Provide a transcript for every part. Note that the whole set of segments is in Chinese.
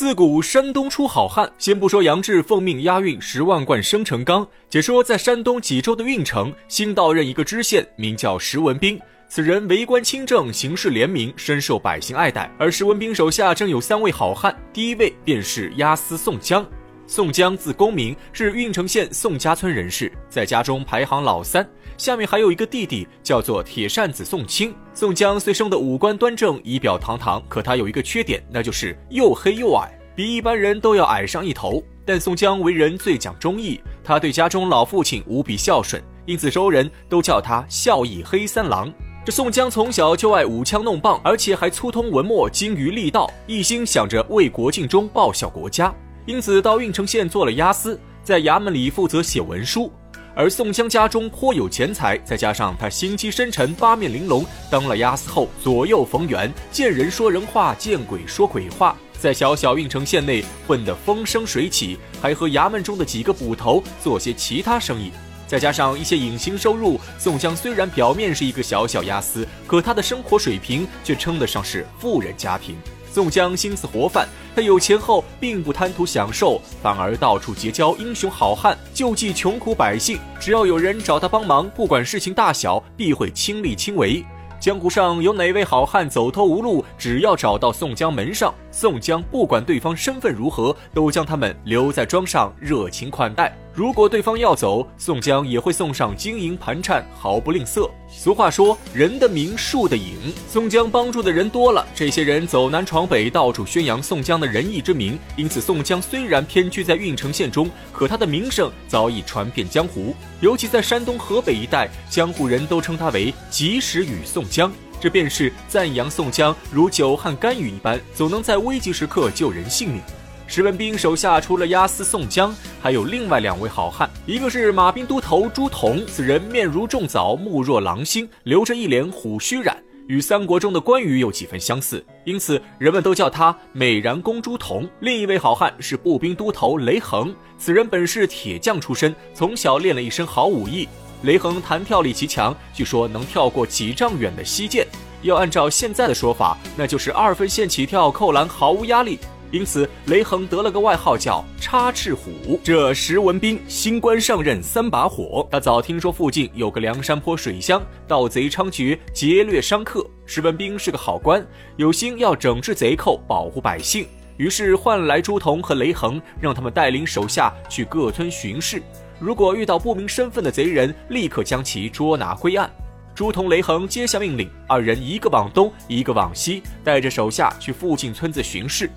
自古山东出好汉，先不说杨志奉命押运十万贯生辰纲，且说在山东济州的郓城，新到任一个知县，名叫石文斌。此人为官清正，行事廉明，深受百姓爱戴。而石文斌手下正有三位好汉，第一位便是押司宋江。宋江字公明，是郓城县宋家村人士，在家中排行老三。下面还有一个弟弟，叫做铁扇子宋清。宋江虽生的五官端正，仪表堂堂，可他有一个缺点，那就是又黑又矮，比一般人都要矮上一头。但宋江为人最讲忠义，他对家中老父亲无比孝顺，因此周人都叫他孝义黑三郎。这宋江从小就爱舞枪弄棒，而且还粗通文墨，精于力道，一心想着为国尽忠，报效国家，因此到郓城县做了押司，在衙门里负责写文书。而宋江家中颇有钱财，再加上他心机深沉、八面玲珑，当了押司后左右逢源，见人说人话，见鬼说鬼话，在小小郓城县内混得风生水起，还和衙门中的几个捕头做些其他生意，再加上一些隐形收入，宋江虽然表面是一个小小押司，可他的生活水平却称得上是富人家庭。宋江心思活泛，他有钱后并不贪图享受，反而到处结交英雄好汉，救济穷苦百姓。只要有人找他帮忙，不管事情大小，必会亲力亲为。江湖上有哪位好汉走投无路，只要找到宋江门上，宋江不管对方身份如何，都将他们留在庄上热情款待。如果对方要走，宋江也会送上金银盘缠，毫不吝啬。俗话说，人的名，树的影。宋江帮助的人多了，这些人走南闯北，到处宣扬宋江的仁义之名。因此，宋江虽然偏居在郓城县中，可他的名声早已传遍江湖。尤其在山东、河北一带，江湖人都称他为“及时雨宋江”，这便是赞扬宋江如久旱甘雨一般，总能在危急时刻救人性命。石文斌手下除了押司宋江，还有另外两位好汉，一个是马兵都头朱仝，此人面如重枣，目若狼星，留着一脸虎须髯，与三国中的关羽有几分相似，因此人们都叫他美髯公朱仝。另一位好汉是步兵都头雷横，此人本是铁匠出身，从小练了一身好武艺。雷横弹跳力极强，据说能跳过几丈远的溪涧，要按照现在的说法，那就是二分线起跳扣篮毫无压力。因此，雷横得了个外号叫“插翅虎”。这石文斌新官上任三把火，他早听说附近有个梁山坡水乡，盗贼猖獗，劫掠商客。石文斌是个好官，有心要整治贼寇，保护百姓，于是唤来朱仝和雷横，让他们带领手下去各村巡视。如果遇到不明身份的贼人，立刻将其捉拿归案。朱仝、雷横接下命令，二人一个往东，一个往西，带着手下去附近村子巡视。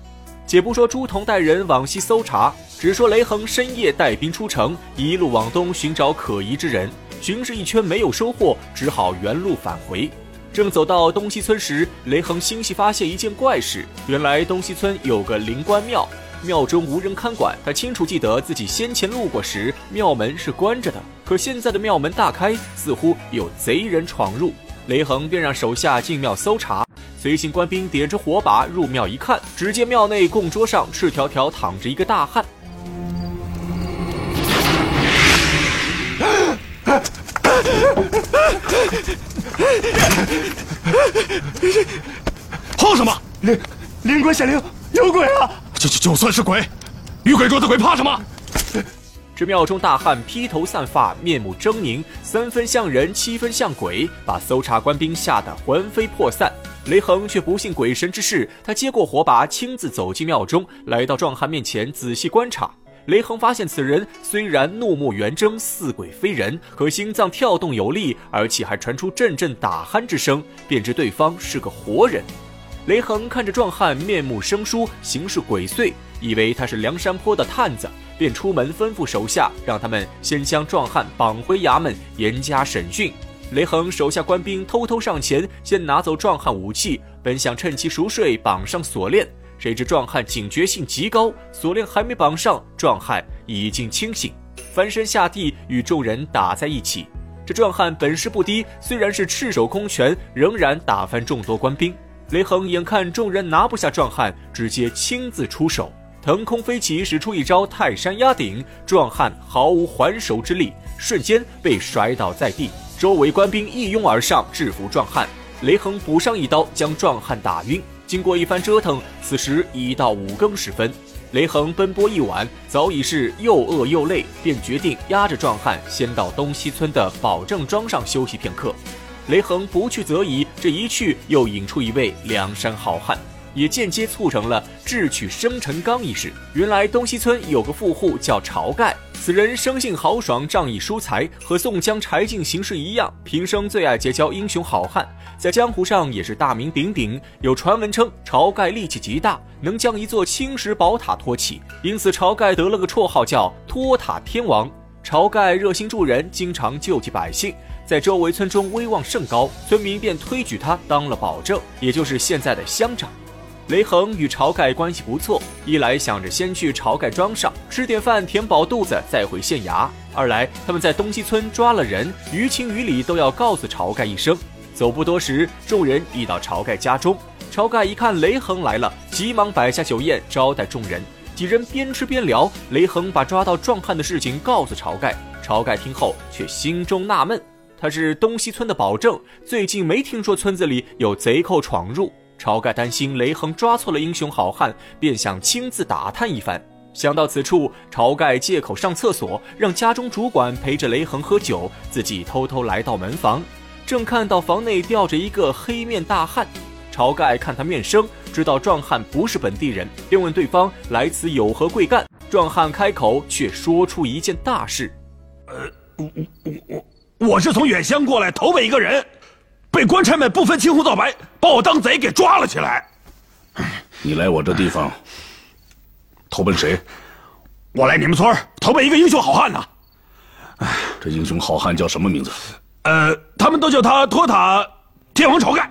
且不说朱仝带人往西搜查，只说雷横深夜带兵出城，一路往东寻找可疑之人。巡视一圈没有收获，只好原路返回。正走到东西村时，雷横欣喜发现一件怪事：原来东西村有个灵官庙，庙中无人看管。他清楚记得自己先前路过时，庙门是关着的，可现在的庙门大开，似乎有贼人闯入。雷横便让手下进庙搜查。随行官兵点着火把入庙一看，只见庙内供桌上赤条条躺着一个大汉。慌什么？灵灵官显灵，有鬼啊！就就算是鬼，遇鬼捉的鬼怕什么？这庙中大汉披头散发，面目狰狞，三分像人，七分像鬼，把搜查官兵吓得魂飞魄散。雷横却不信鬼神之事，他接过火把，亲自走进庙中，来到壮汉面前仔细观察。雷横发现此人虽然怒目圆睁，似鬼非人，可心脏跳动有力，而且还传出阵阵打鼾之声，便知对方是个活人。雷横看着壮汉面目生疏，行事鬼祟，以为他是梁山坡的探子，便出门吩咐手下，让他们先将壮汉绑回衙门，严加审讯。雷横手下官兵偷偷上前，先拿走壮汉武器，本想趁其熟睡绑上锁链，谁知壮汉警觉性极高，锁链还没绑上，壮汉已经清醒，翻身下地与众人打在一起。这壮汉本事不低，虽然是赤手空拳，仍然打翻众多官兵。雷横眼看众人拿不下壮汉，直接亲自出手，腾空飞起，使出一招泰山压顶，壮汉毫无还手之力，瞬间被摔倒在地。周围官兵一拥而上，制服壮汉。雷横补上一刀，将壮汉打晕。经过一番折腾，此时已到五更时分。雷横奔波一晚，早已是又饿又累，便决定压着壮汉先到东西村的保正庄上休息片刻。雷横不去则已，这一去又引出一位梁山好汉。也间接促成了智取生辰纲一事。原来东西村有个富户叫晁盖，此人生性豪爽，仗义疏财，和宋江、柴进行事一样，平生最爱结交英雄好汉，在江湖上也是大名鼎鼎。有传闻称晁盖力气极大，能将一座青石宝塔托起，因此晁盖得了个绰号叫托塔天王。晁盖热心助人，经常救济百姓，在周围村中威望甚高，村民便推举他当了保正，也就是现在的乡长。雷恒与晁盖关系不错，一来想着先去晁盖庄上吃点饭填饱肚子，再回县衙；二来他们在东西村抓了人，于情于理都要告诉晁盖一声。走不多时，众人已到晁盖家中。晁盖一看雷横来了，急忙摆下酒宴招待众人。几人边吃边聊，雷横把抓到壮汉的事情告诉晁盖。晁盖听后却心中纳闷，他是东西村的保正，最近没听说村子里有贼寇闯入。晁盖担心雷横抓错了英雄好汉，便想亲自打探一番。想到此处，晁盖借口上厕所，让家中主管陪着雷横喝酒，自己偷偷来到门房，正看到房内吊着一个黑面大汉。晁盖看他面生，知道壮汉不是本地人，便问对方来此有何贵干。壮汉开口，却说出一件大事：“呃，我我我我是从远乡过来投奔一个人。”被官差们不分青红皂白，把我当贼给抓了起来。你来我这地方投奔谁？我来你们村投奔一个英雄好汉呢。这英雄好汉叫什么名字？呃，他们都叫他托塔天王晁盖。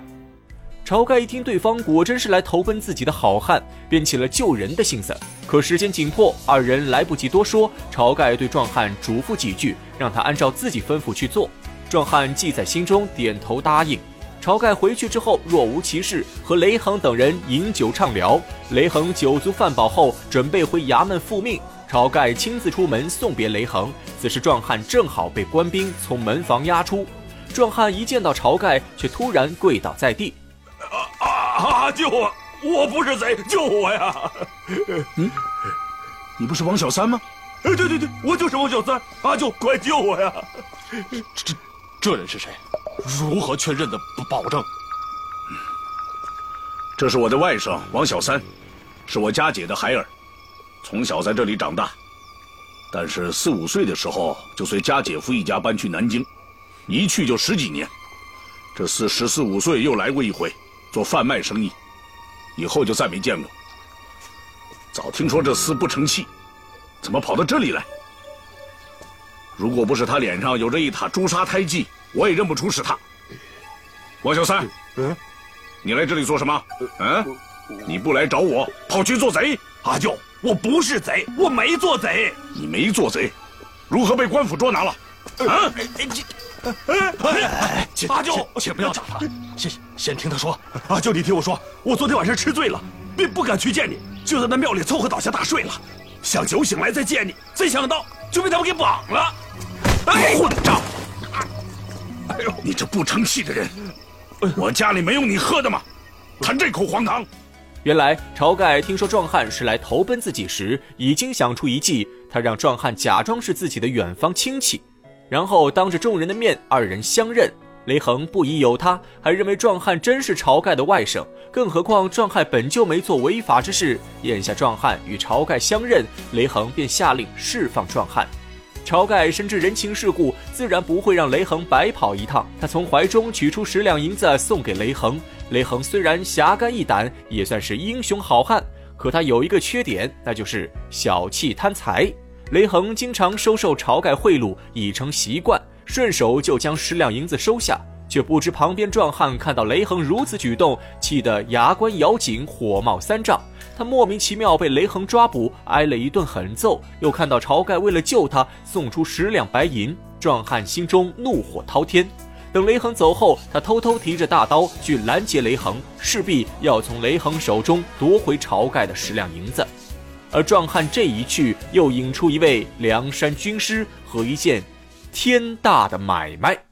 晁盖一听对方果真是来投奔自己的好汉，便起了救人的心思。可时间紧迫，二人来不及多说。晁盖对壮汉嘱咐几句，让他按照自己吩咐去做。壮汉记在心中，点头答应。晁盖回去之后，若无其事，和雷横等人饮酒畅聊。雷横酒足饭饱后，准备回衙门复命。晁盖亲自出门送别雷横。此时，壮汉正好被官兵从门房押出。壮汉一见到晁盖，却突然跪倒在地：“啊啊！救我！我不是贼，救我呀！”“嗯，你不是王小三吗？”“对对对，我就是王小三。阿舅，快救我呀！”这。这这人是谁？如何确认的保证？这是我的外甥王小三，是我家姐的孩儿，从小在这里长大，但是四五岁的时候就随家姐夫一家搬去南京，一去就十几年。这四十四五岁又来过一回，做贩卖生意，以后就再没见过。早听说这厮不成器，怎么跑到这里来？如果不是他脸上有着一塔朱砂胎记，我也认不出是他。王小三，嗯，你来这里做什么？嗯，你不来找我，跑去做贼？阿舅，我不是贼，我没做贼。你没做贼，如何被官府捉拿了？啊！哎哎哎阿舅，请不要讲了，先先听他说。阿舅，你听我说，我昨天晚上吃醉了，便不敢去见你，就在那庙里凑合倒下大睡了，想酒醒来再见你，谁想到就被他们给绑了。混账！哎呦，你这不成器的人！我家里没有你喝的吗？谈这口黄汤！原来晁盖听说壮汉是来投奔自己时，已经想出一计，他让壮汉假装是自己的远方亲戚，然后当着众人的面，二人相认。雷恒不疑有他，还认为壮汉真是晁盖的外甥。更何况壮汉本就没做违法之事，眼下壮汉与晁盖相认，雷恒便下令释放壮汉。晁盖深知人情世故，自然不会让雷恒白跑一趟。他从怀中取出十两银子送给雷恒。雷恒虽然侠肝义胆，也算是英雄好汉，可他有一个缺点，那就是小气贪财。雷恒经常收受晁盖贿赂，已成习惯，顺手就将十两银子收下。却不知旁边壮汉看到雷恒如此举动，气得牙关咬紧，火冒三丈。他莫名其妙被雷恒抓捕，挨了一顿狠揍。又看到晁盖为了救他送出十两白银，壮汉心中怒火滔天。等雷恒走后，他偷偷提着大刀去拦截雷恒，势必要从雷恒手中夺回晁盖的十两银子。而壮汉这一去，又引出一位梁山军师和一件天大的买卖。